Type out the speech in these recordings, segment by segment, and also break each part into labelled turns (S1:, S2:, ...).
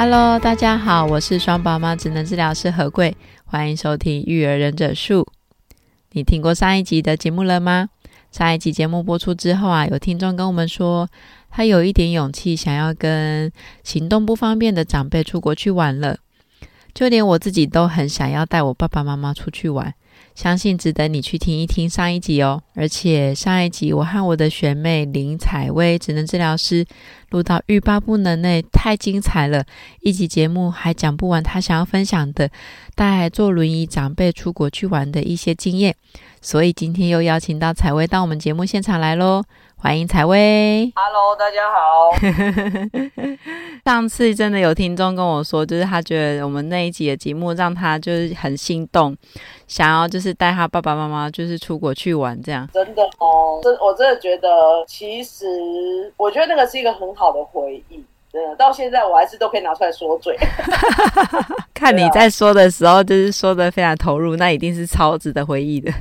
S1: Hello，大家好，我是双宝妈职能治疗师何贵，欢迎收听育儿忍者术。你听过上一集的节目了吗？上一集节目播出之后啊，有听众跟我们说，他有一点勇气，想要跟行动不方便的长辈出国去玩了。就连我自己都很想要带我爸爸妈妈出去玩。相信值得你去听一听上一集哦，而且上一集我和我的学妹林采薇职能治疗师录到欲罢不能呢，太精彩了！一集节目还讲不完，她想要分享的带坐轮椅长辈出国去玩的一些经验，所以今天又邀请到采薇到我们节目现场来喽。欢迎采薇
S2: ，Hello，大家好。
S1: 上次真的有听众跟我说，就是他觉得我们那一集的节目让他就是很心动，想要就是带他爸爸妈妈就是出国去玩这样。
S2: 真的哦，真我真的觉得，其实我觉得那个是一个很好的回忆，真的到现在我还是都可以拿出来说嘴。
S1: 看你在说的时候，就是说的非常投入，那一定是超值的回忆的。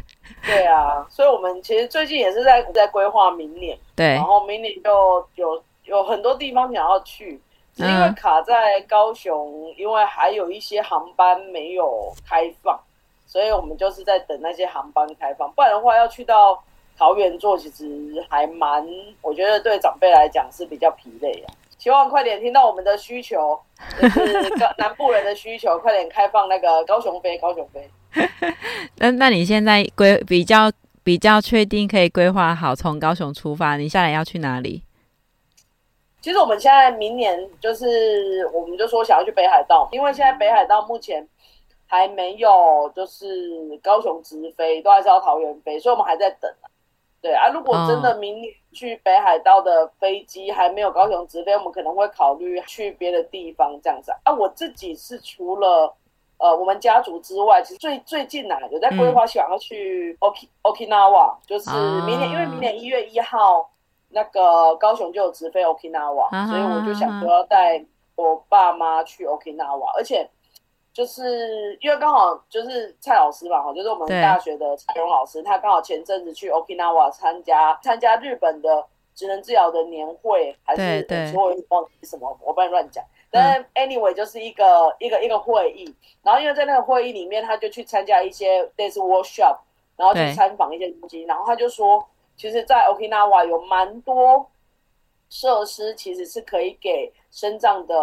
S2: 对啊，所以我们其实最近也是在在规划明年，
S1: 对，
S2: 然后明年就有有很多地方想要去，是因为卡在高雄，因为还有一些航班没有开放，所以我们就是在等那些航班开放，不然的话要去到桃园做，其实还蛮，我觉得对长辈来讲是比较疲累啊。希望快点听到我们的需求，就是 南部人的需求，快点开放那个高雄飞，高雄飞。
S1: 那那你现在规比较比较确定可以规划好从高雄出发，你下来要去哪里？
S2: 其实我们现在明年就是，我们就说想要去北海道，因为现在北海道目前还没有就是高雄直飞，都还是要桃园飞，所以我们还在等。对啊，如果真的明年去北海道的飞机还没有高雄直飞，我们可能会考虑去别的地方这样子啊。我自己是除了。呃，我们家族之外，其实最最近呢、啊，有在规划想要去 Oki Okinawa，就是明年，啊、因为明年一月一号那个高雄就有直飞 Okinawa，啊、所以我就想说要带我爸妈去 Okinawa，而且就是因为刚好就是蔡老师嘛，哈，就是我们大学的蔡荣老师，他刚好前阵子去 Okinawa 参加参加日本的职能治疗的年会，还是我忘记什么，我不能乱讲。但 anyway 就是一个、嗯、一个一个会议，然后因为在那个会议里面，他就去参加一些类似 workshop，然后去参访一些东西，然后他就说，其实，在 Okinawa 有蛮多设施，其实是可以给身障的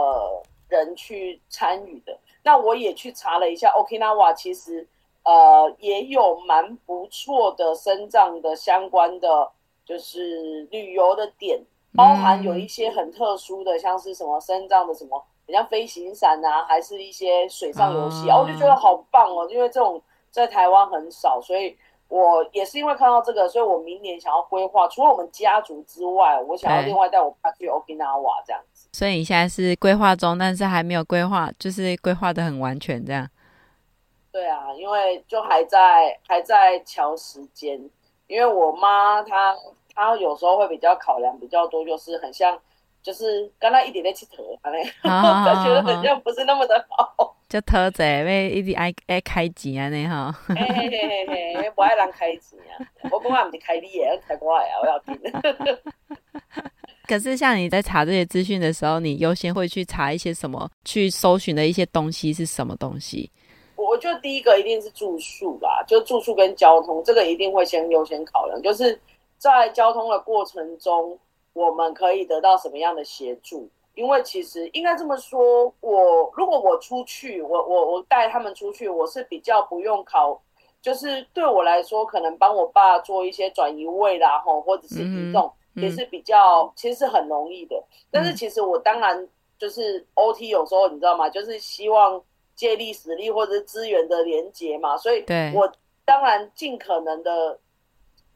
S2: 人去参与的。那我也去查了一下，Okinawa 其实呃也有蛮不错的生长的相关的，就是旅游的点。包含有一些很特殊的，像是什么生长的什么，像飞行伞啊，还是一些水上游戏啊，我就觉得好棒哦，因为这种在台湾很少，所以我也是因为看到这个，所以我明年想要规划，除了我们家族之外，我想要另外带我爸去 Okinawa 这样子。
S1: 所以你现在是规划中，但是还没有规划，就是规划的很完全这样。
S2: 对啊，因为就还在还在乔时间，因为我妈她。她有时候会比较考量比较多，就是很像，就是刚刚一点点起头，他觉得好像不是那么的好。
S1: 就偷贼，因为一直爱爱开钱啊，你哈。嘿嘿
S2: 嘿嘿嘿，不爱人开钱啊！我讲话不是开你的，开我的啊！我要听。
S1: 可是像你在查这些资讯的时候，你优先会去查一些什么？去搜寻的一些东西是什么东西？
S2: 我觉得第一个一定是住宿啦，就住宿跟交通，这个一定会先优先考量，就是。在交通的过程中，我们可以得到什么样的协助？因为其实应该这么说，我如果我出去，我我我带他们出去，我是比较不用考，就是对我来说，可能帮我爸做一些转移位啦，吼，或者是移动，也是比较其实是很容易的。但是其实我当然就是 OT，有时候你知道吗？就是希望借力使力或者是资源的连接嘛，所以我当然尽可能的。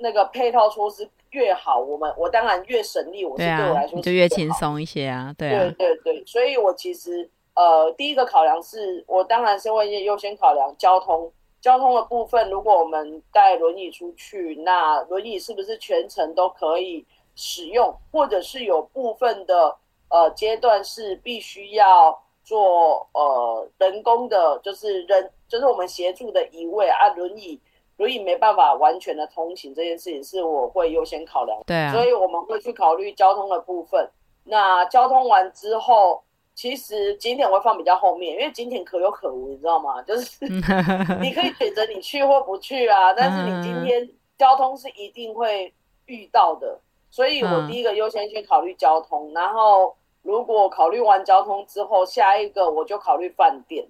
S2: 那个配套措施越好，我们我当然越省力，我是对我来说、
S1: 啊、就越轻松一些啊。对啊，
S2: 对对对，所以我其实呃，第一个考量是我当然是会优先考量交通，交通的部分，如果我们带轮椅出去，那轮椅是不是全程都可以使用，或者是有部分的呃阶段是必须要做呃人工的，就是人就是我们协助的移位啊，轮椅。轮椅没办法完全的通行这件事情是我会优先考量，
S1: 对啊，
S2: 所以我们会去考虑交通的部分。那交通完之后，其实景点会放比较后面，因为景点可有可无，你知道吗？就是 你可以选择你去或不去啊，但是你今天交通是一定会遇到的，所以我第一个优先去考虑交通，然后如果考虑完交通之后，下一个我就考虑饭店。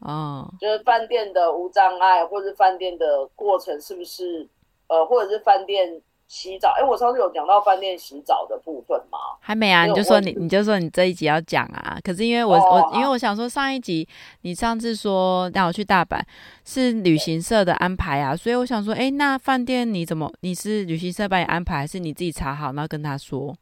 S1: 哦，
S2: 就是饭店的无障碍，或者是饭店的过程是不是呃，或者是饭店洗澡？哎，我上次有讲到饭店洗澡的部分吗？
S1: 还没啊，你就说你你就说你这一集要讲啊。可是因为我、哦、我因为我想说上一集你上次说带我去大阪是旅行社的安排啊，所以我想说，哎，那饭店你怎么你是旅行社帮你安排，还是你自己查好然后跟他说？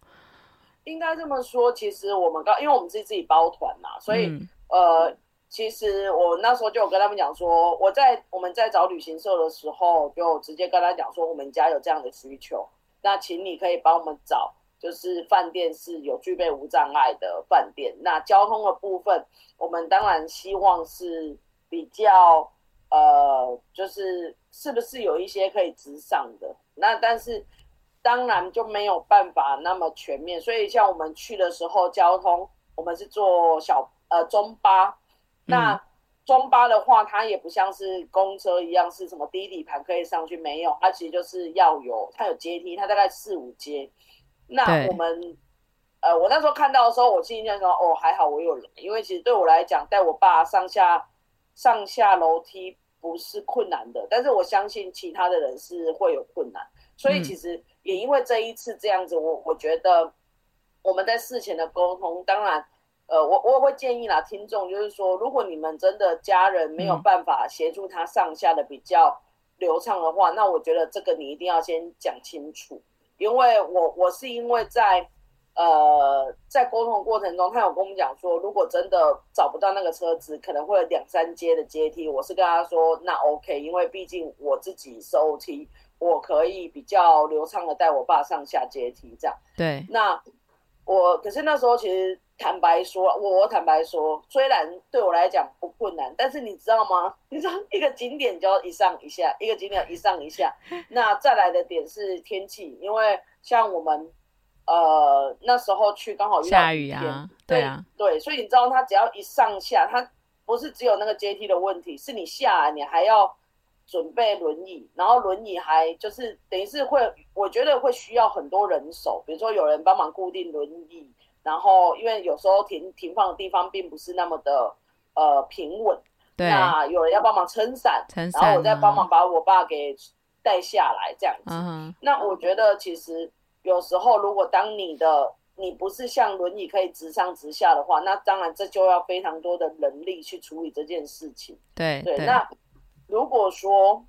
S2: 应该这么说，其实我们刚因为我们自己自己包团嘛，所以、嗯、呃。其实我那时候就有跟他们讲说，我在我们在找旅行社的时候，就直接跟他讲说，我们家有这样的需求，那请你可以帮我们找，就是饭店是有具备无障碍的饭店。那交通的部分，我们当然希望是比较呃，就是是不是有一些可以直上的？那但是当然就没有办法那么全面，所以像我们去的时候，交通我们是坐小呃中巴。那中巴的话，它也不像是公车一样，是什么低底盘可以上去？没有，它其实就是要有，它有阶梯，它大概四五阶。那我们，呃，我那时候看到的时候，我心里想说，哦，还好我有人，因为其实对我来讲，带我爸上下上下楼梯不是困难的，但是我相信其他的人是会有困难，所以其实也因为这一次这样子，我我觉得我们在事前的沟通，当然。呃，我我会建议啦，听众就是说，如果你们真的家人没有办法协助他上下的比较流畅的话，嗯，那我觉得这个你一定要先讲清楚，因为我我是因为在呃在沟通的过程中，他有跟我们讲说，如果真的找不到那个车子，可能会有两三阶的阶梯，我是跟他说那 OK，因为毕竟我自己是 OT，我可以比较流畅的带我爸上下阶梯这样。
S1: 对，
S2: 那我可是那时候其实。坦白说，我我坦白说，虽然对我来讲不困难，但是你知道吗？你知道一个景点就要一上一下，一个景点一上一下。那再来的点是天气，因为像我们呃那时候去刚好
S1: 下雨啊，对啊，
S2: 对，所以你知道它只要一上下，它不是只有那个阶梯的问题，是你下来你还要准备轮椅，然后轮椅还就是等于是会，我觉得会需要很多人手，比如说有人帮忙固定轮椅。然后，因为有时候停停放的地方并不是那么的呃平稳，
S1: 对，
S2: 那有人要帮忙撑伞，
S1: 撑伞，
S2: 然后我再帮忙把我爸给带下来，这样子。
S1: 嗯。
S2: 那我觉得其实有时候，如果当你的你不是像轮椅可以直上直下的话，那当然这就要非常多的人力去处理这件事情。
S1: 对
S2: 对。那如果说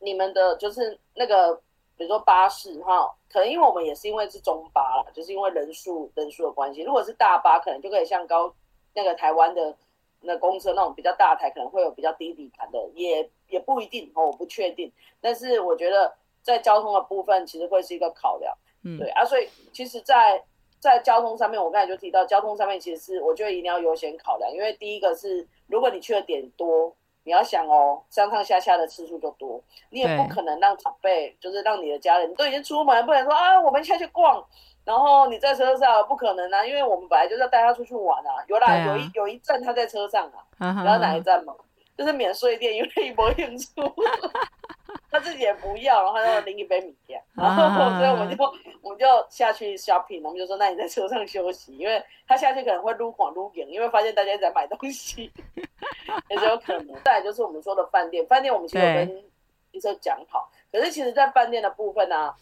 S2: 你们的就是那个。比如说巴士哈，可能因为我们也是因为是中巴啦，就是因为人数人数的关系。如果是大巴，可能就可以像高那个台湾的那公车那种比较大台，可能会有比较低底盘的，也也不一定哦，我不确定。但是我觉得在交通的部分，其实会是一个考量。嗯，对啊，所以其实在，在在交通上面，我刚才就提到，交通上面其实是我觉得一定要优先考量，因为第一个是如果你去的点多。你要想哦，上上下下的次数就多，你也不可能让长辈，就是让你的家人，你都已经出门，不能说啊，我们下去逛，然后你在车上，不可能啊，因为我们本来就是要带他出去玩啊。有啦，啊、有一有一站他在车上啊，你知道哪一站嘛？就是免税店，因为一波演出。他自己也不要，然后他就拎一杯米然后 所以我们就我们就下去 shopping，我们就说，那你在车上休息，因为他下去可能会撸广撸影，因为发现大家在买东西，也是有可能。再来就是我们说的饭店，饭店我们其实有跟医生讲好，可是其实，在饭店的部分呢、啊，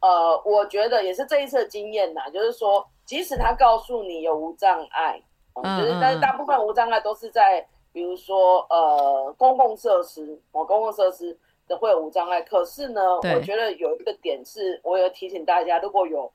S2: 呃，我觉得也是这一次的经验呐，就是说，即使他告诉你有无障碍，嗯，就是但是大部分无障碍都是在。比如说，呃，公共设施，哦，公共设施，的会有无障碍。可是呢，我觉得有一个点是，我有提醒大家，如果有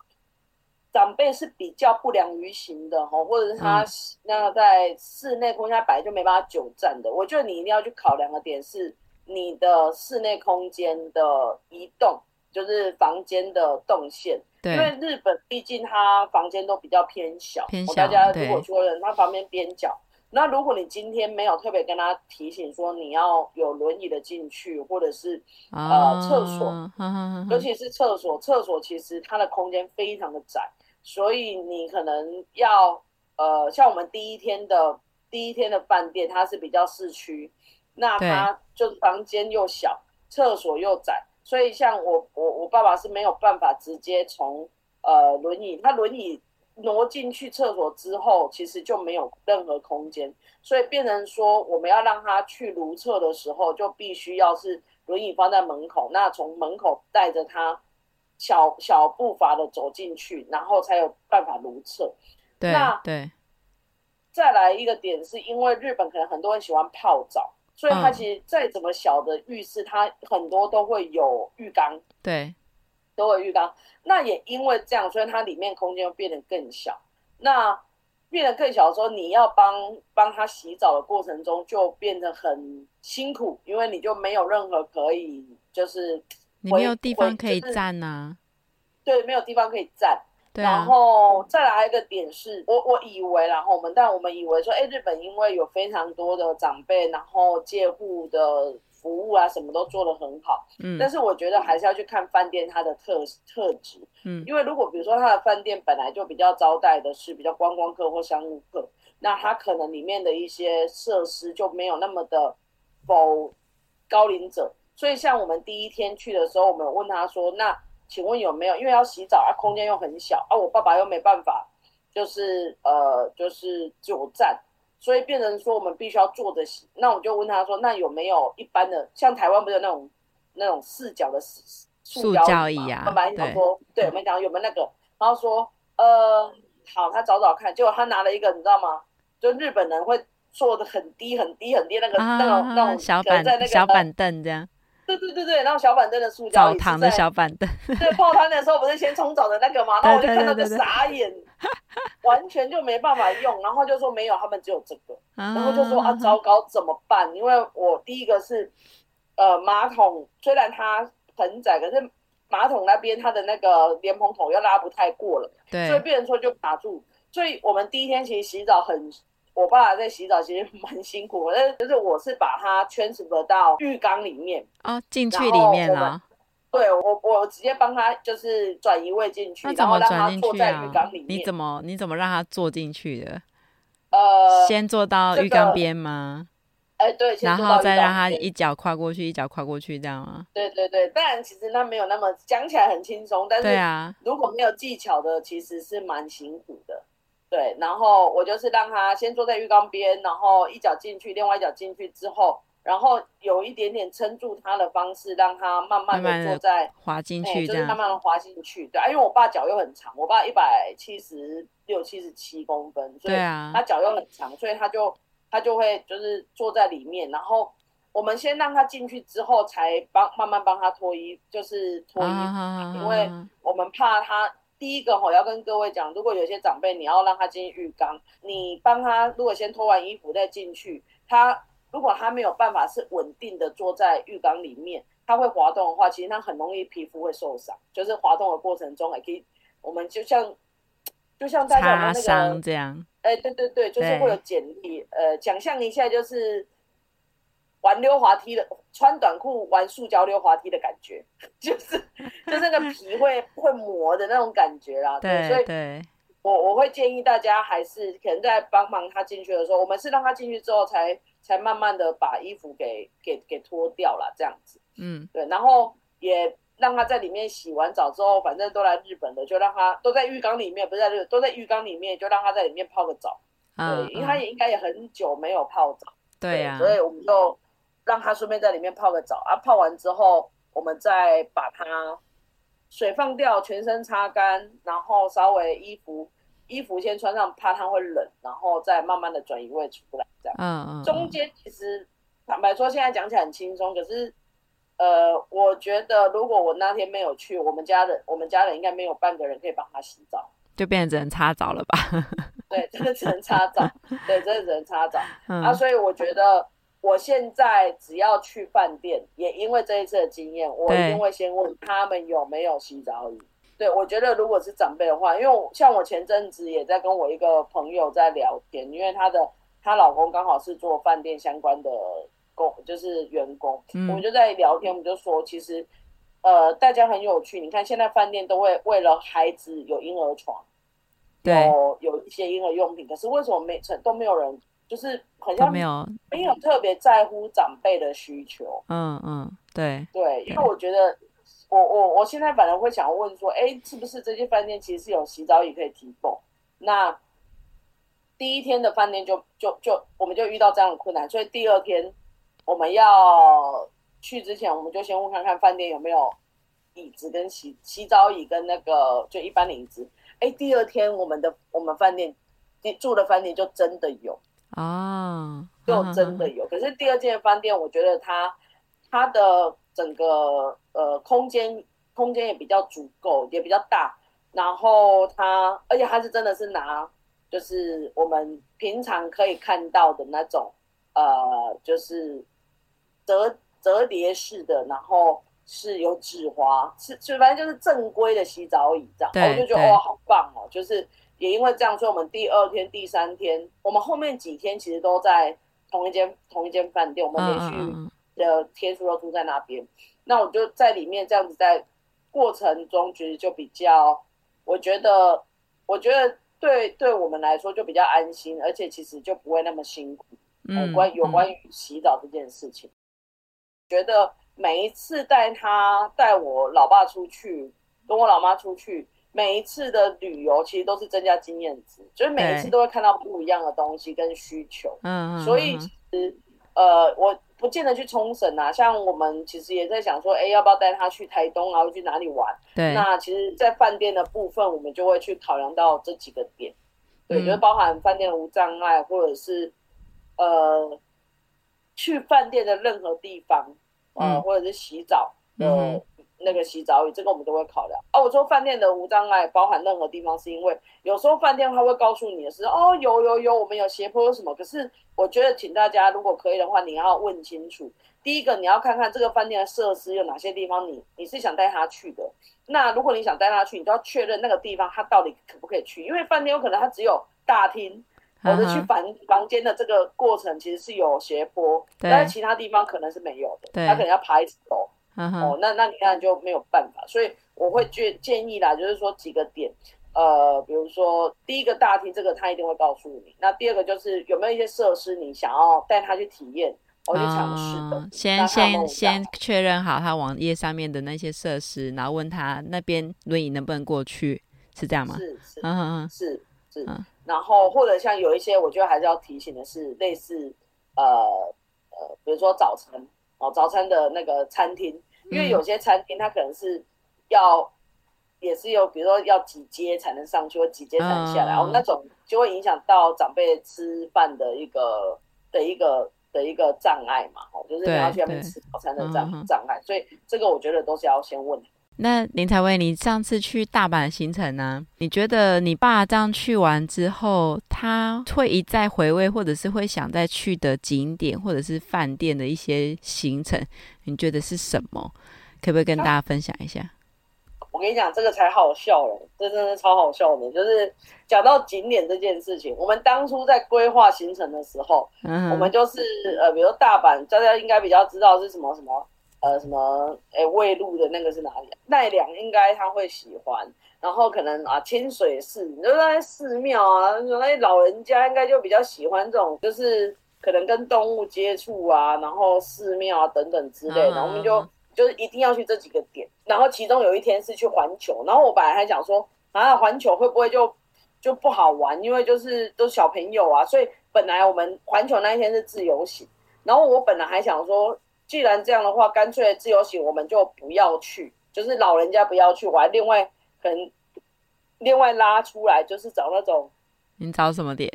S2: 长辈是比较不良于行的哈，或者是他那在室内空间他本来就没办法久站的，我觉得你一定要去考量的点是你的室内空间的移动，就是房间的动线。对，因为日本毕竟它房间都比较偏小，偏小。大家如果说人他旁边边角，那如果你今天没有特别跟他提醒说你要有轮椅的进去，或者是、哦、呃厕所，尤其是厕所，厕所其实它的空间非常的窄，所以你可能要呃像我们第一天的第一天的饭店，它是比较市区，那它就房间又小，厕所又窄。所以，像我我我爸爸是没有办法直接从呃轮椅，他轮椅挪进去厕所之后，其实就没有任何空间，所以变成说我们要让他去如厕的时候，就必须要是轮椅放在门口，那从门口带着他小小步伐的走进去，然后才有办法如厕。
S1: 对，
S2: 那
S1: 对。
S2: 再来一个点，是因为日本可能很多人喜欢泡澡。所以它其实再怎么小的浴室，它很多都会有浴缸，
S1: 对，
S2: 都会有浴缸。那也因为这样，所以它里面空间又变得更小。那变得更小的时候，你要帮帮他洗澡的过程中，就变得很辛苦，因为你就没有任何可以，就是
S1: 你没有地方可以站呐、啊
S2: 就是。对，没有地方可以站。
S1: 对啊、
S2: 然后再来一个点是，我我以为，然后我们但我们以为说，哎，日本因为有非常多的长辈，然后借护的服务啊，什么都做得很好。嗯。但是我觉得还是要去看饭店它的特特质。嗯。因为如果比如说它的饭店本来就比较招待的是比较观光客或商务客，那它可能里面的一些设施就没有那么的否高龄者。所以像我们第一天去的时候，我们问他说，那。请问有没有？因为要洗澡啊，空间又很小啊，我爸爸又没办法，就是呃，就是久站，所以变成说我们必须要坐着洗。那我就问他说，那有没有一般的，像台湾不是有那种那种四角的塑胶椅啊？对，对，我们讲有没有那个？然后说呃，好，他找找看。结果他拿了一个，你知道吗？就日本人会坐的很低很低很低那个、啊、那种那种
S1: 小板在那个小板凳这样。
S2: 对对对对，然后小板凳的塑胶
S1: 澡堂的小板凳，
S2: 对，泡汤的时候不是先冲澡的那个吗？然后我就看到就傻眼，完全就没办法用，然后就说没有，他们只有这个，然后就说啊，糟糕，怎么办？因为我第一个是，呃，马桶虽然它很窄，可是马桶那边它的那个莲蓬头又拉不太过了，对，所以变成说就卡住，所以我们第一天其实洗澡很。我爸爸在洗澡，其实蛮辛苦的，但是就是我是把它 transfer 到浴缸里面
S1: 哦，进去里面了。
S2: 对，我我直接帮他就是转移位进去，
S1: 怎么
S2: 然后让他坐在浴缸里面。
S1: 你怎么你怎么让他坐进去的？
S2: 呃，
S1: 先坐到浴缸边吗？
S2: 哎、这个，对，
S1: 然后再让他一脚跨过去，一脚跨过去，这样吗？
S2: 对对对，当然其实他没有那么讲起来很轻松，但是对啊，如果没有技巧的，其实是蛮辛苦的。对，然后我就是让他先坐在浴缸边，然后一脚进去，另外一脚进去之后，然后有一点点撑住他的方式，让他慢慢的坐在
S1: 滑进去，
S2: 就是慢慢的滑进去。对啊，因为我爸脚又很长，我爸一百七十六、七十七公分，所以他脚又很长，所以他就他就会就是坐在里面，然后我们先让他进去之后，才帮慢慢帮他脱衣，就是脱衣服，啊，因为我们怕他。第一个我要跟各位讲，如果有些长辈你要让他进浴缸，你帮他如果先脱完衣服再进去，他如果他没有办法是稳定的坐在浴缸里面，他会滑动的话，其实他很容易皮肤会受伤，就是滑动的过程中也可以，我们就像就像大家那
S1: 个这样，
S2: 哎，对对对，就是会有简历，呃，想象一下就是。玩溜滑梯的，穿短裤玩塑胶溜滑梯的感觉，就是就是那个皮会会磨的那种感觉啦。对，所以对我我会建议大家还是可能在帮忙他进去的时候，我们是让他进去之后才才慢慢的把衣服给给给脱掉了这样子。嗯，对，然后也让他在里面洗完澡之后，反正都来日本的，就让他都在浴缸里面，不是在日都在浴缸里面，就让他在里面泡个澡。嗯，对，因为他也应该也很久没有泡澡。对呀，所以我们就。让他顺便在里面泡个澡啊，泡完之后，我们再把它水放掉，全身擦干，然后稍微衣服衣服先穿上，怕它会冷，然后再慢慢的转移位出来，这样。嗯嗯。中间其实坦白说，现在讲起来很轻松，可是呃，我觉得如果我那天没有去，我们家人我们家人应该没有半个人可以帮他洗澡，
S1: 就变成只能擦澡了吧？
S2: 对，真的只能擦澡，对，真的只能擦澡。嗯、啊，所以我觉得我现在只要去饭店，也因为这一次的经验，我一定会先问他们有没有洗澡椅。对，我觉得如果是长辈的话，因为像我前阵子也在跟我一个朋友在聊天，因为她的她老公刚好是做饭店相关的工，就是员工，嗯、我们就在聊天，我们就说，其实呃，大家很有趣，你看现在饭店都会为了孩子有婴儿床，
S1: 对，
S2: 有有一些婴儿用品，可是为什么没成都没有人，就是好像没有没有特别在乎长辈的需求，
S1: 嗯嗯，对
S2: 对，因为我觉得。我我我现在反而会想问说，哎，是不是这些饭店其实是有洗澡椅可以提供？那第一天的饭店就就就我们就遇到这样的困难，所以第二天我们要去之前，我们就先问看看饭店有没有椅子跟洗洗澡椅跟那个就一般的椅子。哎，第二天我们的我们饭店住的饭店就真的有
S1: 啊，
S2: 就真的有。可是第二间饭店，我觉得它它的。整个呃空间空间也比较足够，也比较大。然后它，而且它是真的是拿，就是我们平常可以看到的那种，呃，就是折折叠式的，然后是有纸花，是是反正就是正规的洗澡椅这样。对，我就觉得哇，好棒哦！就是也因为这样，所以我们第二天、第三天，我们后面几天其实都在同一间同一间饭店，我们连续。的天数都住在那边，那我就在里面这样子，在过程中其实就比较，我觉得，我觉得对对我们来说就比较安心，而且其实就不会那么辛苦。嗯，关有关于洗澡这件事情，嗯、觉得每一次带他带我老爸出去，跟我老妈出去，每一次的旅游其实都是增加经验值，就是每一次都会看到不一样的东西跟需求。嗯，所以其实呃我。不见得去冲绳啊，像我们其实也在想说，哎，要不要带他去台东啊，或去哪里玩？
S1: 对。
S2: 那其实，在饭店的部分，我们就会去考量到这几个点，对，嗯、就是包含饭店无障碍，或者是呃，去饭店的任何地方，呃，嗯、或者是洗澡的。嗯那个洗澡椅，这个我们都会考量。哦，我说饭店的无障碍包含任何地方，是因为有时候饭店他会告诉你的是，哦，有有有，我们有斜坡有什么。可是我觉得，请大家如果可以的话，你要问清楚。第一个，你要看看这个饭店的设施有哪些地方你，你你是想带他去的。那如果你想带他去，你就要确认那个地方他到底可不可以去，因为饭店有可能他只有大厅，或者去房房间的这个过程其实是有斜坡，但是其他地方可能是没有的，他可能要爬一层楼。哦，那那你看就没有办法，所以我会建建议啦，就是说几个点，呃，比如说第一个大厅，这个他一定会告诉你。那第二个就是有没有一些设施你想要带他去体验，或去尝试的。
S1: 先先先确认好他网页上面的那些设施，然后问他那边轮椅能不能过去，是这样吗？
S2: 是是嗯是是。然后或者像有一些，我觉得还是要提醒的是，类似呃呃，比如说早晨。哦，早餐的那个餐厅，因为有些餐厅它可能是要，嗯、也是有，比如说要几阶才能上去，或几阶才能下来，哦、嗯，那种就会影响到长辈吃饭的一个的一个的一个障碍嘛，哦，就是你要去那边吃早餐的障障碍，所以这个我觉得都是要先问。
S1: 那林采薇，你上次去大阪的行程呢？你觉得你爸这样去完之后，他会一再回味，或者是会想再去的景点，或者是饭店的一些行程，你觉得是什么？可不可以跟大家分享一下？
S2: 我跟你讲，这个才好笑嘞，这真的超好笑的。就是讲到景点这件事情，我们当初在规划行程的时候，嗯、我们就是呃，比如大阪，大家应该比较知道是什么什么。呃，什么？哎，卫路的那个是哪里？奈良应该他会喜欢。然后可能啊，清水寺，你说那些寺庙啊，那些老人家应该就比较喜欢这种，就是可能跟动物接触啊，然后寺庙啊等等之类的。然后我们就就是一定要去这几个点。然后其中有一天是去环球，然后我本来还想说，啊，环球会不会就就不好玩？因为就是都是小朋友啊，所以本来我们环球那一天是自由行。然后我本来还想说。既然这样的话，干脆自由行我们就不要去，就是老人家不要去，我还另外可能另外拉出来，就是找那种。
S1: 你找什么点？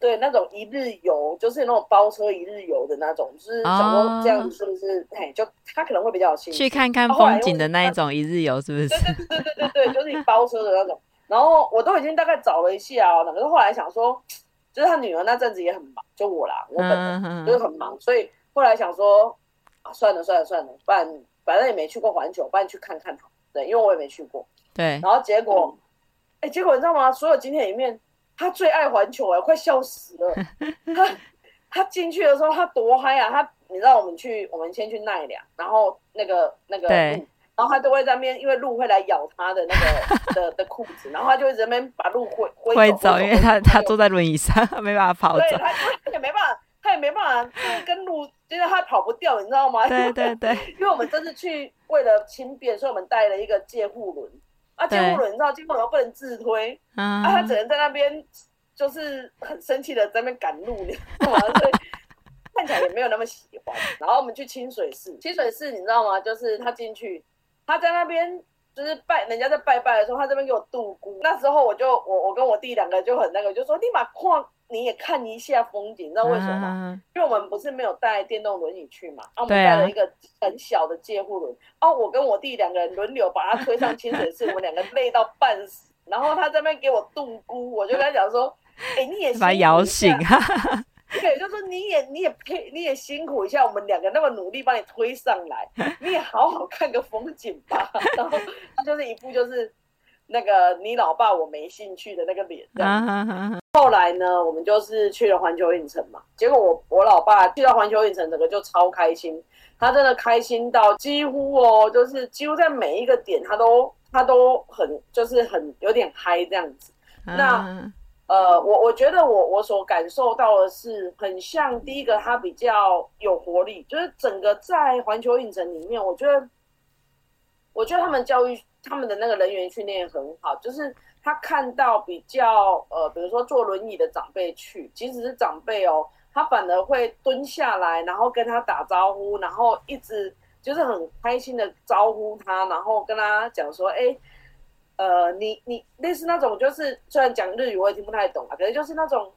S2: 对，那种一日游，就是那种包车一日游的那种，就是想说这样子是不是？哎、哦，就他可能会比较有兴趣
S1: 去看看风景的那一种一日游，是不是？
S2: 对对对对对对，就是你包车的那种。然后我都已经大概找了一下哦，可是后来想说，就是他女儿那阵子也很忙，就我啦，我本人就是很忙，所以后来想说，啊，算了算了算了，不然反正也没去过环球，不然去看看好。对，因为我也没去过。
S1: 对。
S2: 然后结果，哎、嗯，结果你知道吗？所有景点里面。他最爱环球哎，快笑死了。他他进去的时候，他多嗨啊！他你知道，我们去，我们先去奈良，然后那个那个鹿，然后他都会在那边，因为鹿会来咬他的那个 的的裤子，然后他就会在那边把鹿挥挥走，
S1: 因为他他坐在轮椅上，没办法跑走。
S2: 对，他他也没办法，他也没办法，就是跟路，就是他跑不掉，你知道吗？
S1: 对对对，
S2: 因为我们这次去为了轻便，所以我们带了一个借护轮。啊，借护轮你知道，借护轮不能自推，嗯、啊，他只能在那边，就是很生气的在那边赶路，你知道吗？所以看起来也没有那么喜欢。然后我们去清水寺，清水寺你知道吗？就是他进去，他在那边就是拜，人家在拜拜的时候，他这边给我度孤。那时候我就我我跟我弟两个就很那个，就说立马跨。你也看一下风景，你知道为什么吗？啊、因为我们不是没有带电动轮椅去嘛，啊，我们带了一个很小的借护轮，哦、啊，我跟我弟两个人轮流把他推上清水寺，我们两个累到半死，然后他在那边给我度孤，我就跟他讲说，哎、欸，你也把他摇醒，对，就说你也你也配你也辛苦一下，我们两个那么努力把你推上来，你也好好看个风景吧，然后他就是一副就是。那个你老爸我没兴趣的那个脸。后来呢，我们就是去了环球影城嘛。结果我我老爸去到环球影城，整个就超开心。他真的开心到几乎哦，就是几乎在每一个点，他都他都很就是很有点嗨这样子。那呃，我我觉得我我所感受到的是，很像第一个，他比较有活力，就是整个在环球影城里面，我觉得我觉得他们教育。他们的那个人员训练很好，就是他看到比较呃，比如说坐轮椅的长辈去，即使是长辈哦，他反而会蹲下来，然后跟他打招呼，然后一直就是很开心的招呼他，然后跟他讲说，哎，呃，你你类似那种，就是虽然讲日语我也听不太懂啊，可是就是那种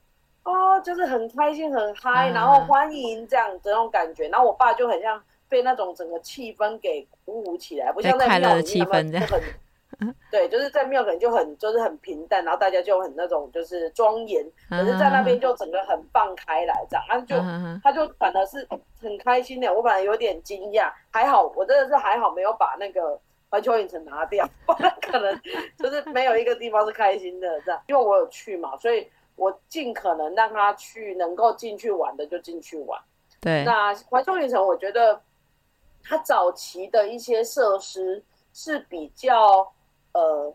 S2: 哦，就是很开心很嗨，然后欢迎这样的那种感觉，然后我爸就很像。被那种整个气氛给鼓舞起来，不像在庙里面就很，对，就是在庙可能就很就是很平淡，然后大家就很那种就是庄严，可是在那边就整个很放开来这样，他就他就反而是很开心的，我本来有点惊讶，还好我真的是还好没有把那个环球影城拿掉，不然可能就是没有一个地方是开心的这样，因为我有去嘛，所以我尽可能让他去能够进去玩的就进去玩。
S1: 对，
S2: 那环球影城我觉得。它早期的一些设施是比较呃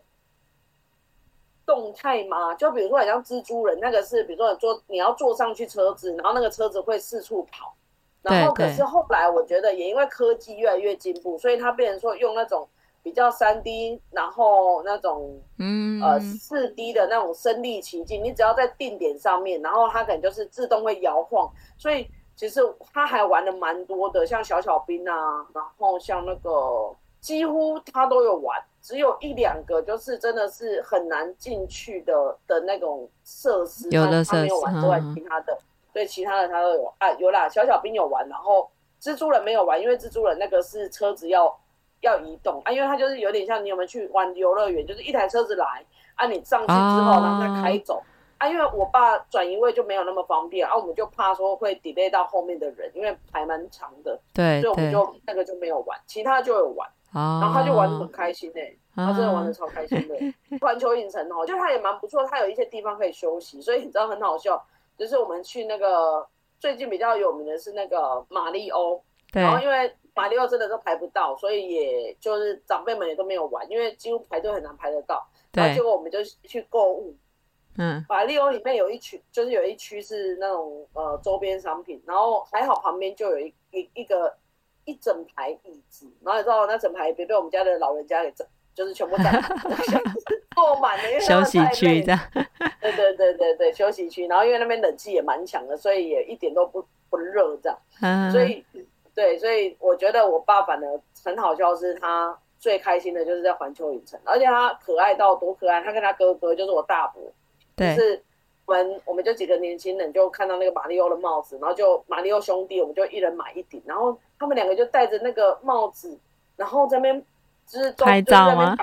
S2: 动态吗，就比如说好像蜘蛛人那个是，比如说你坐你要坐上去车子，然后那个车子会四处跑，然后可是后来我觉得也因为科技越来越进步，所以它变成说用那种比较三 D，然后那种嗯。呃四 D 的那种身临其境，你只要在定点上面，然后它可能就是自动会摇晃，所以。其实他还玩的蛮多的，像小小兵啊，然后像那个几乎他都有玩，只有一两个就是真的是很难进去的的那种设施，
S1: 有的设施
S2: 他没有玩之外，其他的对其他的他都有啊，有啦，小小兵有玩，然后蜘蛛人没有玩，因为蜘蛛人那个是车子要要移动啊，因为它就是有点像你有没有去玩游乐园，就是一台车子来啊，你上去之后然后再开走。啊，因为我爸转移位就没有那么方便啊，我们就怕说会 delay 到后面的人，因为排蛮长的，
S1: 对，
S2: 所以我们就那个就没有玩，其他就有玩，然后他就玩的很开心呢、欸，他真的玩的超开心的。环球影城哦，就他也蛮不错，他有一些地方可以休息，所以你知道很好笑，就是我们去那个最近比较有名的是那个马里欧，然后因为马里欧真的都排不到，所以也就是长辈们也都没有玩，因为几乎排队很难排得到，然后结果我们就去购物。嗯，法利欧里面有一区，就是有一区是那种呃周边商品，然后还好旁边就有一一一个一整排椅子，然后你知道那整排别被我们家的老人家给整，就是全部占 坐满了，因为休息区的。对对对对对，休息区，然后因为那边冷气也蛮强的，所以也一点都不不热这样。嗯，所以对，所以我觉得我爸反而很好笑，是他最开心的就是在环球影城，而且他可爱到多可爱，他跟他哥哥就是我大伯。就是我们我们就几个年轻人就看到那个马里奥的帽子，然后就马里奥兄弟，我们就一人买一顶，然后他们两个就戴着那个帽子，然后在那边就是
S1: 拍照吗？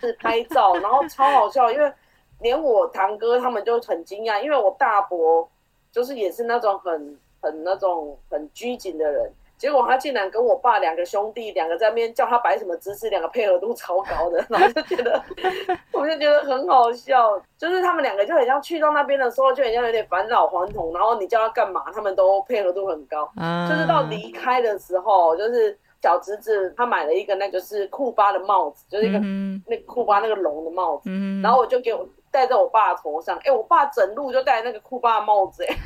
S2: 是拍照，然后超好笑，因为连我堂哥他们就很惊讶，因为我大伯就是也是那种很很那种很拘谨的人。结果他竟然跟我爸两个兄弟两个在那边叫他摆什么姿势，两个配合度超高的，然后就觉得，我就觉得很好笑。就是他们两个就很像去到那边的时候，就很像有点返老还童。然后你叫他干嘛，他们都配合度很高。嗯，就是到离开的时候，就是小侄子他买了一个那个是库巴的帽子，就是一个那库巴那个龙的帽子。然后我就给我戴在我爸头上，哎，我爸整路就戴那个酷爸的帽子，哎。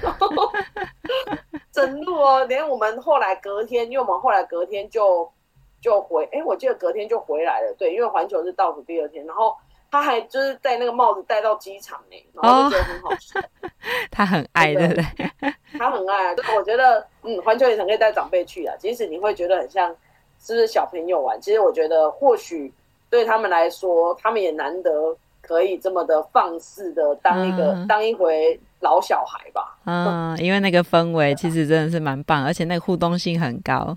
S2: 整路哦，连我们后来隔天，因为我们后来隔天就就回，哎，我记得隔天就回来了，对，因为环球是倒数第二天，然后他还就是戴那个帽子戴到机场呢，然后就觉得很好笑。哦、
S1: 他很爱，对不对？
S2: 他很爱啊，就是我觉得，嗯，环球影城可以带长辈去啊，即使你会觉得很像是不是小朋友玩，其实我觉得或许对他们来说，他们也难得可以这么的放肆的当一个、嗯、当一回。老小孩吧，
S1: 嗯，因为那个氛围其实真的是蛮棒，而且那个互动性很高，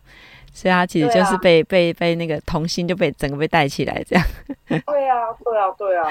S1: 所以他其实就是被、啊、被被那个童心就被整个被带起来这样。
S2: 对啊，对啊，对啊，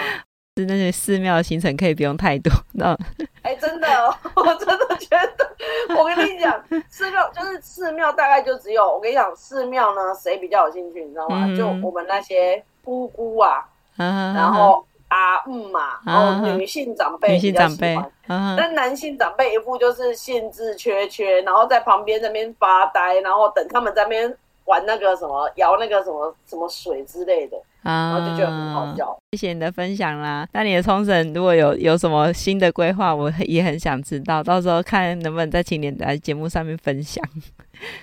S1: 是那些寺庙的行程可以不用太多，那
S2: 哎、欸，真的，我真的觉得，我跟你讲，寺庙就是寺庙，大概就只有我跟你讲，寺庙呢，谁比较有兴趣，你知道吗？嗯、就我们那些姑姑啊，嗯、然后。阿姆嘛，然后女性长辈比较喜欢，但、uh. 男性长辈一副就是兴致缺缺，然后在旁边那边发呆，然后等他们在那边玩那个什么摇那个什么什么水之类的，uh 后就觉得很好笑。
S1: 谢谢你的分享啦，那你的冲绳如果有有什么新的规划，我也很想知道，到时候看能不能在请你来节目上面分享。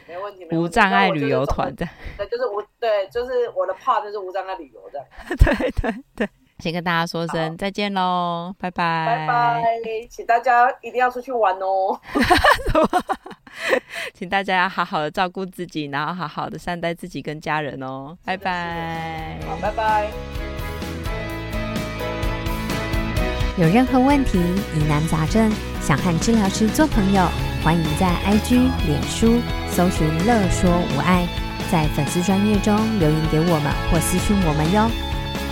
S2: 没问题，没问题，
S1: 无障碍旅游团的，
S2: 对，就是无对，就是我的 part 就是无障碍旅游的，
S1: 对对对。先跟大家说声再见喽，拜拜，
S2: 拜拜，请大家一定要出去玩哦，
S1: 请大家要好好的照顾自己，然后好好的善待自己跟家人哦，拜拜，
S2: 好，拜拜。
S3: 有任何问题、疑难杂症，想和治疗师做朋友，欢迎在 IG、脸书搜寻“乐说无碍”，在粉丝专页中留言给我们或私讯我们哟。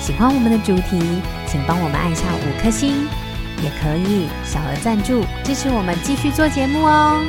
S3: 喜欢我们的主题，请帮我们按下五颗星，也可以小额赞助支持我们继续做节目哦。